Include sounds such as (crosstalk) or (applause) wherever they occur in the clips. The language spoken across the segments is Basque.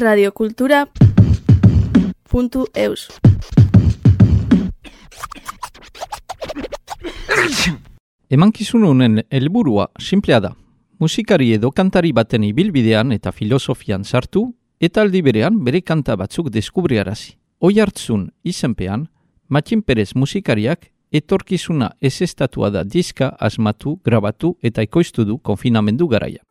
radiokultura.eus Emankizun honen helburua simplea da. Musikari edo kantari baten ibilbidean eta filosofian sartu, eta aldi berean bere kanta batzuk deskubriarazi. Oi hartzun izenpean, Matxin Perez musikariak etorkizuna ez estatua da diska asmatu, grabatu eta ekoiztu du konfinamendu garaia.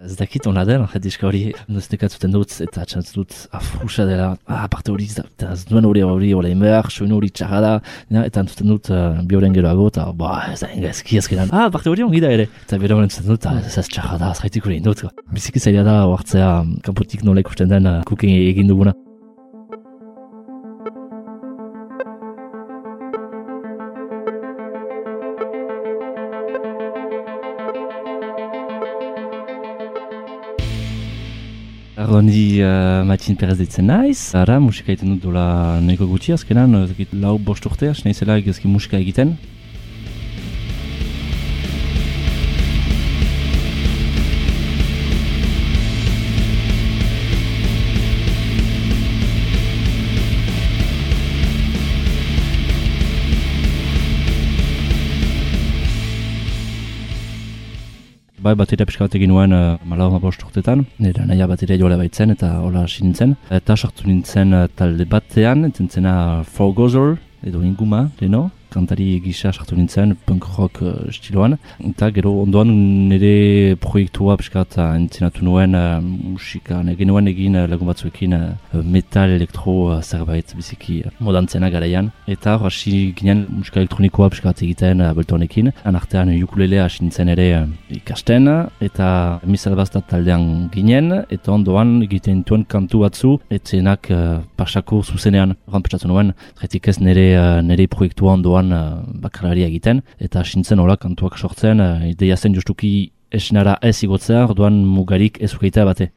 Ez dakit hona den, diska hori nuztekatzuten dut eta txantzut dut afrusa dela, ah, parte hori eta ez duen hori hori hori behar, soin hori txarra da, eta entzuten dut uh, bi horren geroago, eta ba, ez da engazki ezkenan, ah, parte hori ongi da ere, eta horren entzuten dut, ah, ez ez txarra da, ez gaitik hori indut. Biziki zaila da, oartzea, kanpotik nola ikusten den, uh, kuken egin duguna. Di uh, Matin Perez ditzen naiz. Ara, musika egiten dut dola neko gutxi azkenan, lau bost urte, hasi naizela egizki musika egiten. Bai, bateria pixka bat egin nuen uh, malau bost urtetan, nire naia bateria joala baitzen eta hola hasi nintzen. Eta sartu nintzen uh, talde batean, entzen zena Forgozer, edo inguma, deno, kantari gisa sartu nintzen, punk rock uh, stiloan. Eta gero ondoan nire proiektua piskat entzinatu nuen uh, musika, egin nuen egin uh, lagun batzuekin uh, metal, elektro uh, zerbait biziki uh, modantzena garaian. Eta hasi ginen musika elektronikoa piskat egiten uh, beltonekin. Anartean ukulele hasi nintzen ere uh, ikasten, eta misal bastat taldean ginen, eta ondoan egiten tuen kantu batzu, etzenak uh, pasako zuzenean, rampetsatu nuen, retik ez nire, uh, nire proiektua ondoan orduan uh, bakarlaria egiten, eta sintzen hola kantuak sortzen, uh, ideia zen justuki esinara ez igotzea, orduan mugarik ez ukeitea bate.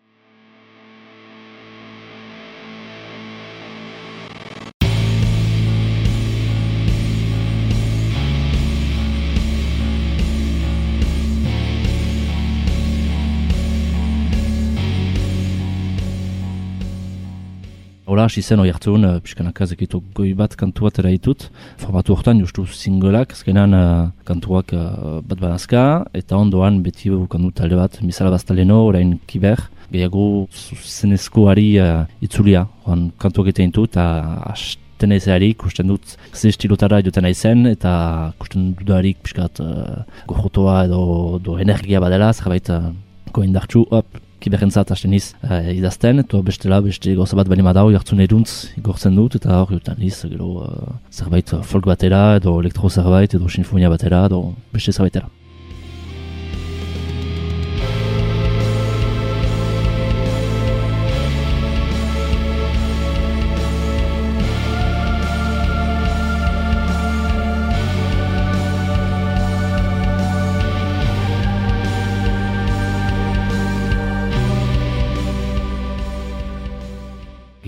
Hola, hasi zen hori hartzun, uh, pixkanaka zekitu goi bat kantu bat eraitut. Formatu horretan justu singolak, azkenan uh, kantuak uh, bat banazka, eta ondoan beti kantu talde bat, misala bastaleno, orain kiber, gehiago zenezkoari uh, itzulia, oan kantuak eta intu, eta hasten ezeari, kusten dut ze estilotara eduten aizen, eta kusten dudarik pixkat uh, gojotoa edo, edo energia badela, zerbait uh, goindartxu, hop, kiberentzat hasten niz uh, idazten, eta bestela beste gauza bat bali madau jartzen eduntz igortzen dut, eta hor jutan niz, gero uh, zerbait folk batera, edo elektro zerbait, edo sinfonia batera, edo beste zerbaitera.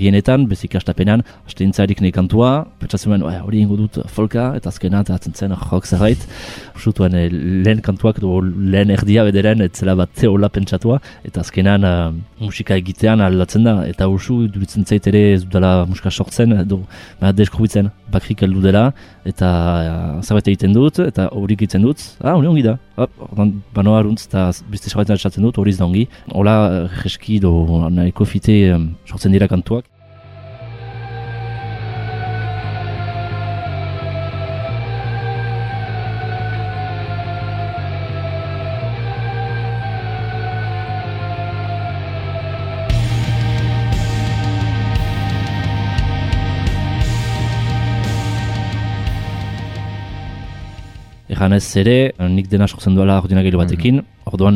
Gehienetan, bezik astapenean, haste intzarik nahi kantua, petsatzen hori ingo dut folka, eta azkena, eta zen, jok zerbait, usutuen eh, lehen kantuak, du lehen erdia bederen, etzela bat zeola pentsatua, eta azkenan uh, musika egitean aldatzen da, eta usu, duritzen zait ere ez dudala musika sortzen, edo, ba, deskrubitzen, bakrik heldu dela, eta uh, zerbait egiten dut, eta hori egiten dut, ah, hori ongi da, hop, ordan, banoa aruntz, eta bizte zerbait dut, hori da ongi, hola, jeski, do, nahiko fite, um, sortzen dira kantuak, Eganez ere, nik dena sortzen duela ordinagailu batekin, mm orduan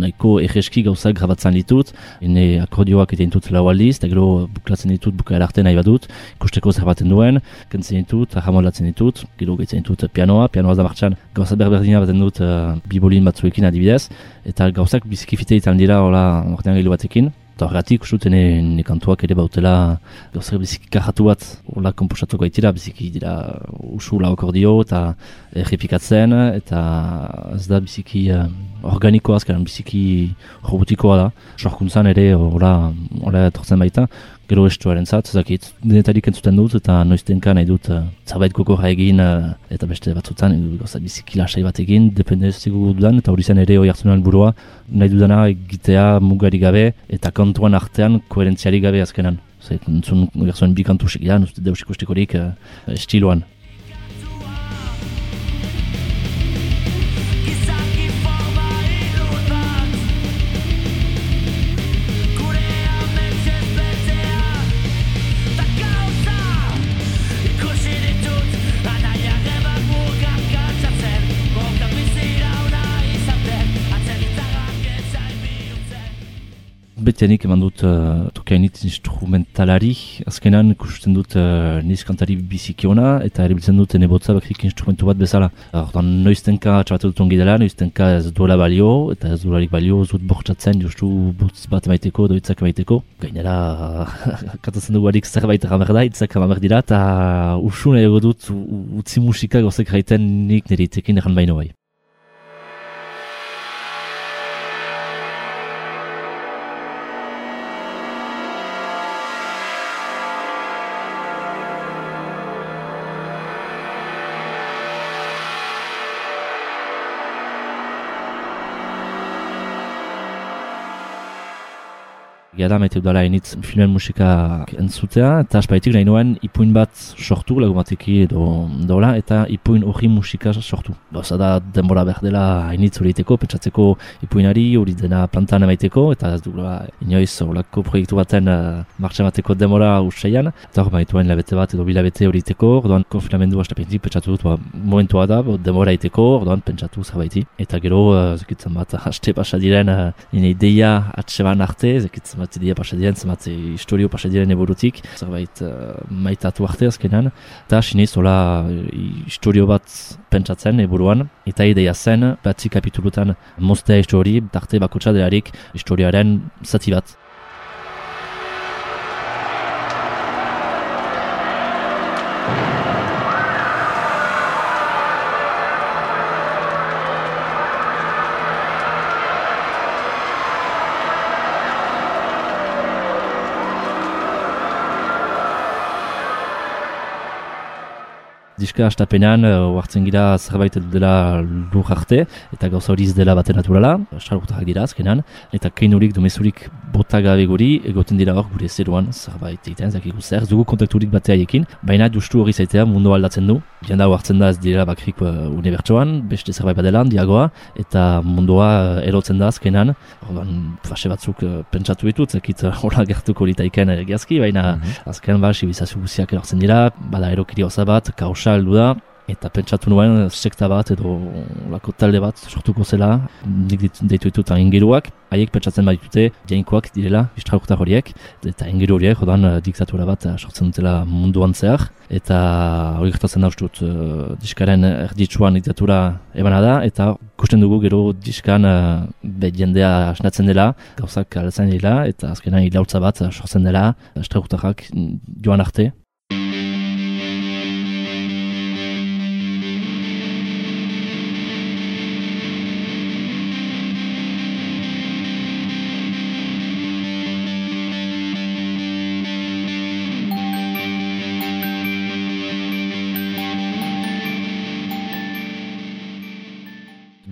nahiko egeski gauzak grabatzen ditut, ene akordioak eta intut lau aldiz, eta gero buklatzen ditut, buka erarte nahi badut, ikusteko zerbaten duen, kentzen ditut, ahamolatzen ditut, gero gaitzen ditut pianoa, pianoa da martxan, gauzak berberdina baten dut uh, bibolin batzuekin adibidez, eta gauzak bizikifite ditan dira ordinagailu batekin, Eta horretik, uste dut, ne kantuak ere bautela, gauzak biziki kajatu bat, hola komposatuko baitira, biziki dira usu akordio eta errepikatzen, eta ez da biziki uh, organikoa azkaren, biziki robotikoa da. Sorkuntzan ere, hola, hola etortzen baita, gero estuaren zat, zakit, denetarik entzuten dut, eta noiztenka nahi dut uh, zerbait gokorra egin, uh, eta beste batzutan, goza biziki lasai bat egin, depende zigu dudan, eta hori zen ere hori hartzen burua, nahi dudana egitea mugari gabe, eta kantuan artean koherentziari gabe azkenan. Zer, entzun, gertzuen bi kantu segidan, uste deus ikustikorik uh, estiloan. Betianik eman dut uh, tokiainit instrumentalari, azkenan ikusten dut uh, niz kantari bizikiona, eta erabiltzen dut nebotza bakrik instrumentu bat bezala. Ordan noiztenka txabatu dut ongi dela, noiztenka ez duela balio, eta ez duela balio zut bortzatzen justu butz bat emaiteko, doitzak emaiteko. Gainera, (laughs) katatzen dugu harik zerbait ramer da, itzak ramer dira, eta usun ego dut utzi musika gozek raiten nik nire itzekin erran baino bai. Gada maite dudala enitz filmen musika entzutea, eta aspaitik nahi nuen ipuin bat sortu, lagumatiki edo dola, eta ipuin hori musika sortu. Gauza da denbora behar dela hainitz hori iteko, petsatzeko ipuinari hori dena plantan emaiteko, eta ez dugula inoiz horlako proiektu baten uh, martxan bateko denbora usaian, eta hori maituen labete bat edo bilabete hori iteko, ordoan konfinamendu astapentik pentsatu dut, ba, momentua da, bo, denbora iteko, ordoan pentsatu zerbaiti. Eta gero, uh, zekitzen bat, haste pasa diren, uh, ideia atseban arte, zekitzen bat dia pasadiren, zemat historio pasadiren eburutik, zerbait uh, maitatu arte azkenan, eta sinez hola historio bat pentsatzen eburuan, eta ideia zen, batzi kapitulutan moztea histori, tarte bakotsa delarik historiaren zati bat. Diska astapenean uh, gira zerbait dela lur arte eta gauza hori dela bate naturala, sargutak dira azkenan, eta keinurik, domezurik bota gabe guri, egoten dira hor gure zeruan zerbait egiten, zakiku zer, dugu kontakturik batea ekin, baina justu hori zaitea mundu aldatzen du, jenda hartzen da ez dira bakrik uh, unibertsoan, beste zerbait badelan, diagoa, eta mundua uh, erotzen da azkenan, orban, fase batzuk uh, pentsatu ditut, zakit (laughs) hola gertuko litaiken egiazki, baina mm -hmm. azken ba, sibizazio guziak erortzen dira, bada erokiri bat, kausa heldu da, eta pentsatu nuen sekta bat edo lako talde bat sortuko zela, nik deitu ditut ingeruak, haiek pentsatzen baditute jainkoak direla, istrakuta horiek, eta ingeru horiek, jodan diktatura bat sortzen dutela munduan zehar, eta hori gertatzen ustut uh, diskaren erditsuan diktatura ebana da, eta kusten dugu gero diskan uh, be jendea asnatzen dela, gauzak altzen dela, eta azkenan hilautza bat sortzen dela, istrakutarrak joan arte,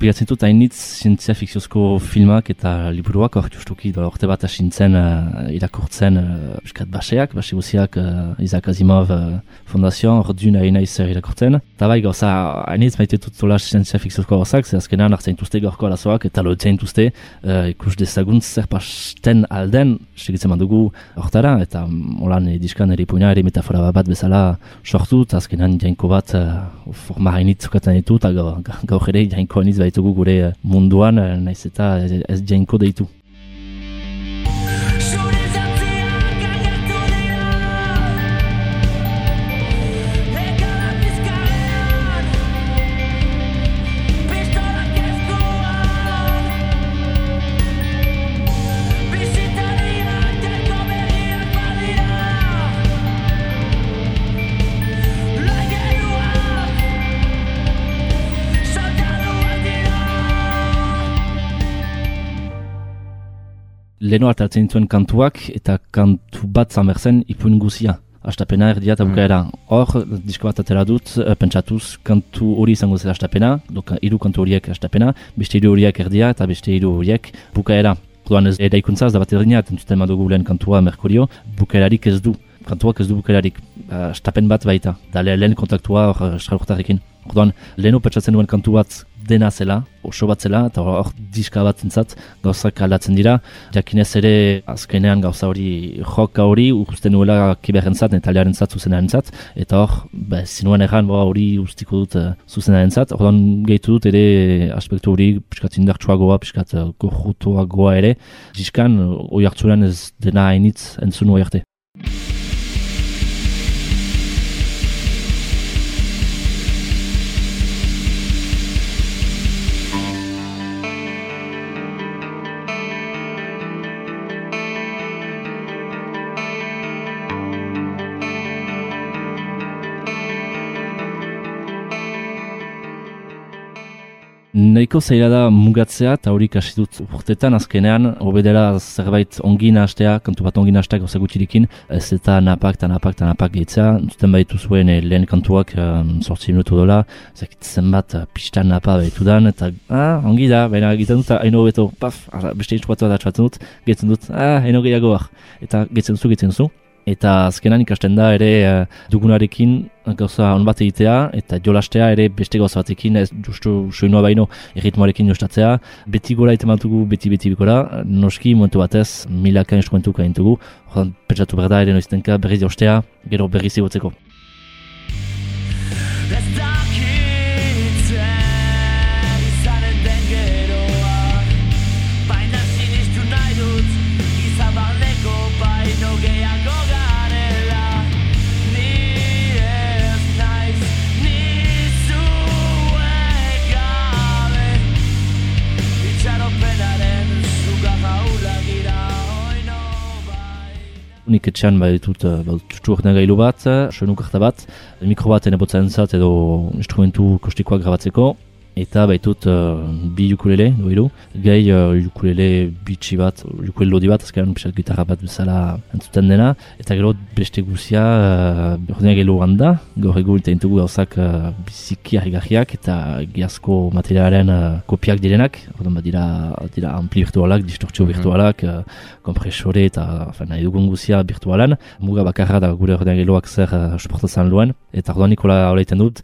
Bigatzen dut hainitz zientzia fikziozko filmak eta liburuak hor justuki da orte bat asintzen uh, irakurtzen uh, baseak, base guziak uh, Isaac Asimov uh, fondazioan hor duna hain zer irakurtzen. Eta bai gauza hainitz maite dut zola zientzia fikziozko gauzak, zer azkenan hartzen duzte gorko arazoak eta lotzen duzte uh, ikus dezagunt zer pasten alden segitzen dugu hortara eta molan ediskan ere puina ere metafora bat bezala sortu eta azkenan jainko bat uh, forma hainitz zukatzen ditu eta gaur ere jainko hainitz baitugu gure munduan, eh, naiz eta ez jainko deitu. Leno hartatzen dituen kantuak eta kantu bat zamerzen ipun guzia. Astapena erdia eta bukaera. Hor, disko bat atera dut, uh, pentsatuz, kantu hori izango zela astapena, doka, iru kantu horiek astapena, beste iru horiek erdia eta beste iru horiek bukaera. Orduan ez eraikuntza ez da bat erdina, entzuten madugu lehen kantua Merkurio, bukaerarik ez du. Kantuak ez du bukaerarik, uh, astapen bat baita, da lehen kontaktua hor estralurtarekin. Orduan, leheno pentsatzen duen kantu bat dena zela, oso bat zela, eta hor diska bat zentzat, gauzak aldatzen dira. Jakinez ere, azkenean gauza hori joka hori, usten nuela kiberren zat, netaliaren zat, zuzenaren zat, eta hor, ba, zinuen erran, hori ustiko dut uh, zuzenaren zat. Ordan gehitu dut ere aspektu hori, piskat indartsua goa, piskat uh, goa ere, diskan, oi hartzuren ez dena hainitz entzun oi arte. Neiko zaila da mugatzea eta hori kasi dut urtetan azkenean obedera zerbait ongin hastea, kantu bat ongin hastea gauza gutxirikin ez eta napak eta napak eta napak gehitzea. Zuten baitu zuen eh, lehen kantuak um, sortzi minutu dola zekit zenbat uh, pistan napa baitu dan eta ah, ongi da, baina egiten dut haino beto, paf, ara, beste intxuatu da txatzen dut gehitzen dut, ah, haino gehiagoak eta gehitzen zu, gehitzen zu eta azkenan ikasten da ere uh, dugunarekin gauza on bat egitea eta jolastea ere beste gauza batekin ez justu soinua baino erritmoarekin jostatzea. Beti gora itematugu beti beti bikora noski momentu batez milaka instrumentuka intugu jodan pentsatu berda ere noiztenka berriz jostea gero berriz egotzeko Nik etxean bai ditut uh, gailu bat, soinu karta bat, mikro bat ene botzen zat edo instrumentu kostikoak grabatzeko, eta baitut uh, bi ukulele, doiru, gai uh, ukulele bitxi bat, ukulele lodi bat, azkaren pisat gitarra bat bezala entzuten dena, eta gero beste guzia, uh, ordenak gailu handa, gaur egu eta intugu gauzak uh, biziki harrigarriak eta giazko materialaren uh, kopiak direnak, ordenak bat dira, dira ampli virtualak, distortzio mm -hmm. virtualak, uh, kompresore eta nahi dugun guzia virtualan, muga bakarra da gure ordenak gailuak zer uh, suportatzen luen, eta ordenak nikola hola dut,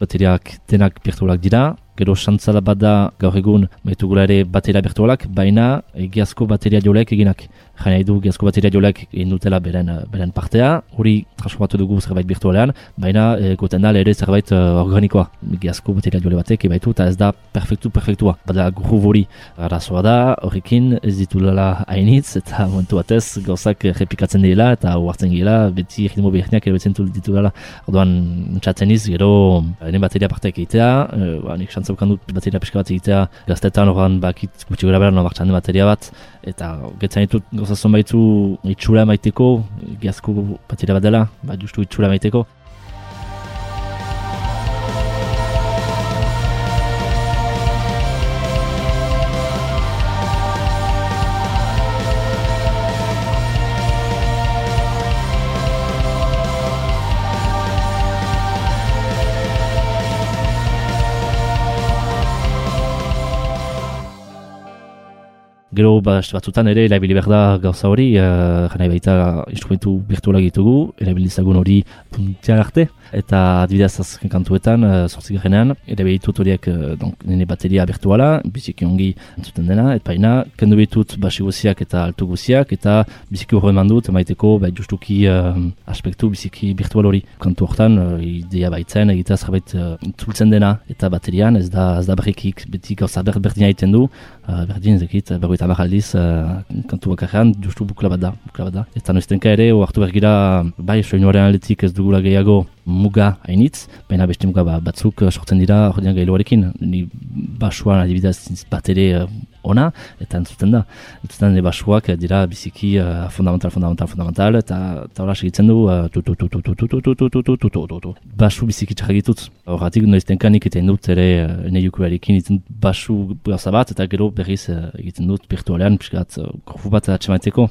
bateriak denak virtualak dira, gero xantzala bat da gaur egun maitugula ere bateria virtualak, baina egiazko bateria jolek eginak. Jaina edu egiazko bateria jolek egin dutela beren, beren partea, hori transformatu dugu zerbait virtualean, baina e, goten da ere zerbait uh, organikoa. Egiazko bateria jole batek ebaitu eta ez da perfektu perfektua. Bada guru hori arazoa da, horrekin ez ditulala hainitz eta (laughs) momentu batez gauzak repikatzen dira eta huartzen gira, beti ritmo behirneak ere betzen ditulala. Orduan, txatzen iz, gero, ene bateria parteak egitea, e, ba, nik zaukan dut bateria pixka bat egitea gaztetan horren bakit gutxi gara behar martxan bateria bat eta getzen ditut gozazon baitzu itxura maiteko giazko bateria bat dela, bat justu itxura maiteko gero ba, batzutan ere erabili behar da gauza hori, uh, jana baita instrumentu virtualak ditugu, erabili zagun hori puntiak arte, eta adibidez azken kantuetan, uh, sortzik genean, erabili dut horiek uh, nene bateria virtuala, biziki ongi entzuten dena, eta baina, kendu bitut basi guziak eta altu guziak, eta biziki hori eman dut, emaiteko, bai justuki uh, aspektu biziki virtual hori. Kantu hortan, uh, idea baitzen, egitea zerbait uh, dena, eta baterian, ez da, ez da berrikik, beti gauza berdina egiten du, uh, berdin zekit, berroita hamar aldiz uh, kantu bakarrean justu bukla bat da, bukla bat da. Eta noiztenka ere, oartu bergira, bai, soinuaren aldetik ez dugula gehiago muga hainitz, baina beste muga ba, batzuk sortzen dira jordian gailuarekin. Ni basuan adibidez bat ere ona, eta entzuten da. Entzuten da, basuak dira biziki uh, fundamental, fundamental, fundamental, eta eta hori segitzen du, tu, tu, tu, tu, tu, tu, tu, tu, tu, tu, tu, tu, basu biziki txagitutz. Horratik, noiztenka nik eta indut ere uh, nahi ukurarekin basu gauza bat, eta gero berriz uh, egiten dut, virtualean, piskat, uh, bat atxemaiteko.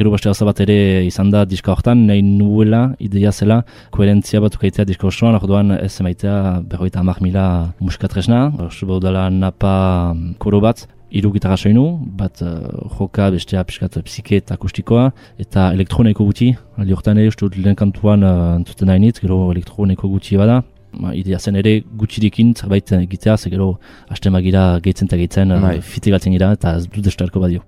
Gero beste hau bat ere izan da diska horretan, nahi nuela, ideia zela, koherentzia bat ukaitea diska osoan, orduan ez emaitea berroita amak mila musikatresna, subo dela napa koro bat, iru gitarra soinu, bat uh, joka bestea piskat psike eta akustikoa, eta elektroniko guti, aldi horretan ere, uste dut lehen kantuan uh, entzuten nahi gero elektroniko guti bada, Ma, idea zen ere gutxirekin zerbait egitea, ze gero haste magira gehitzen eta gehitzen, uh, fite galtzen gira, eta ez dut estarko badio.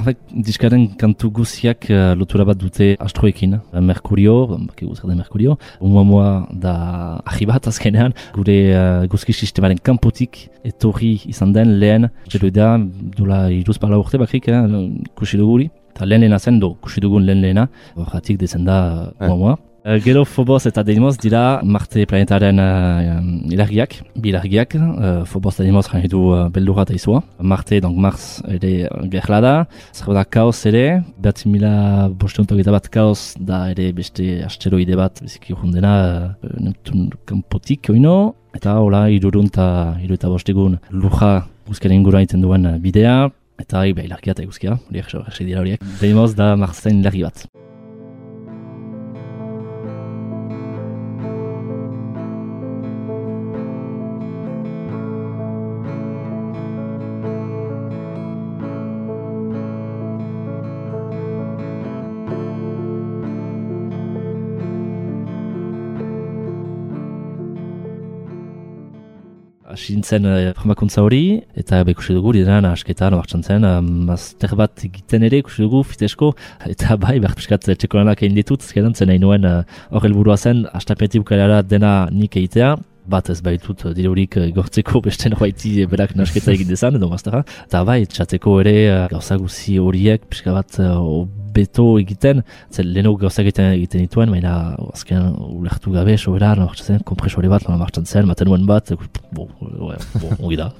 Arrek diskaren kantu guziak uh, lotura bat dute astroekin. Uh, Merkurio, baki guzak da Merkurio, umuamua da ahi bat azkenean, gure uh, guzki sistemaren kanpotik etorri izan den lehen, zelo da, dula iruz pala urte bakrik, eh, kusi duguri. Eta lehen lehena zen, do, kusi dugun lehen lehena, horretik dezen da umuamua. Uh, gero Phobos eta Deimos dira Marte planetaren uh, ilargiak, bi ilargiak. Uh, Phobos eta Deimos jani du uh, beldurra eta izua. Marte, donc Mars, ere gerla da. Zer da kaos ere, bat mila bostuntok eta bat kaos da ere beste asteroide bat, biziki jundena, uh, Neptun kampotik oino. Eta hola, irurun eta iru eta bostegun luja guzkaren ingura iten duen bidea. Eta bai, ilargia eta guzkia, horiek, horiek dira horiek. Deimos da Marsen ilargi bat. Asintzen uh, formakuntza hori, eta ikusi dugu, diren asketan, martxan zen, mazter bat egiten ere, ikusi dugu, fitesko, (laughs) eta bai, behar piskat txeko lanak egin ditut, zkeran zen nahi nuen hor uh, helburua zen, astapeti bukalara dena nik egitea, bat ez baitut dirurik gortzeko (laughs) beste norbaiti berak nasketa egin dezan, edo maztera. Eta bai, txateko ere gauza guzi horiek, pixka bat beto egiten, zen leheno gauza egiten egiten dituen, baina azken ulertu gabe, sobera, martzen zen, kompresore bat, lana martzen zen, maten nuen bat, bo, bo, bo, ongi da,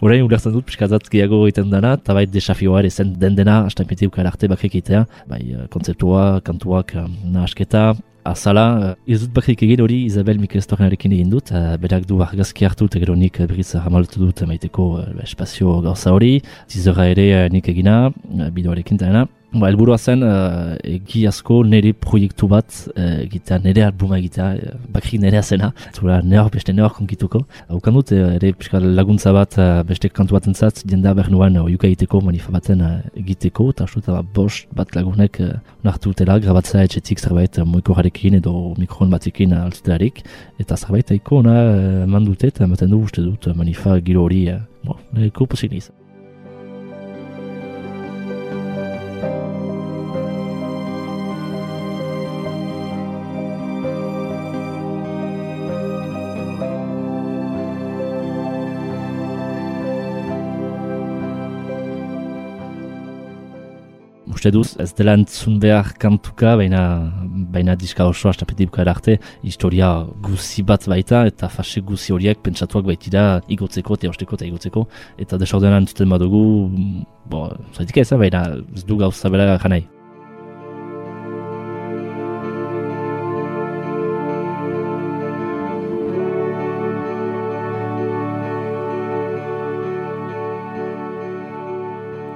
horrein (laughs) ulertzen dut, piskatzat gehiago egiten dana, eta bai, desafioa ere zen den dena, hasta impetiuk arte bakrik egitea, bai, kontzeptua, kantuak, nahasketa, Azala, ez dut bakrik egin hori Isabel Mikelestorenarekin egin dut, uh, berak du argazki hartu eta gero nik berriz hamaltu dut maiteko uh, espazio gauza hori, zizera ere uh, nik egina, uh, bideoarekin eta Ba, elburua zen, uh, egi asko nire proiektu bat uh, egitea, nire albuma egitea, uh, bakri nire azena, zura nire beste nire konkituko. Haukan dut, uh, ere laguntza bat uh, beste kantu bat entzat, jenda behar nuen uh, egiteko, manifa baten uh, egiteko, eta astu eta bost bat lagunek uh, nartu utela, grabatzea etxetik zerbait uh, moiko jarekin edo mikron batekin uh, altzitelarik, eta zerbait haiko ona uh, mandute, eta ematen du uste dut uh, manifa giro hori, uh, bo, nire uste duz, ez dela entzun behar kantuka, baina, baina diska oso astapetibka arte, historia guzi bat baita, eta fase guzi horiek pentsatuak baitira igotzeko, teosteko eta igotzeko, eta desordenan entzuten badugu, bo, zaitik ez, baina ez du gauza bera janai.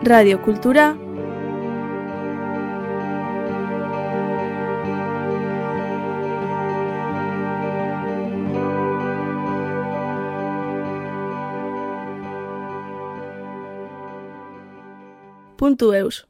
Radio Kultura puntu eus.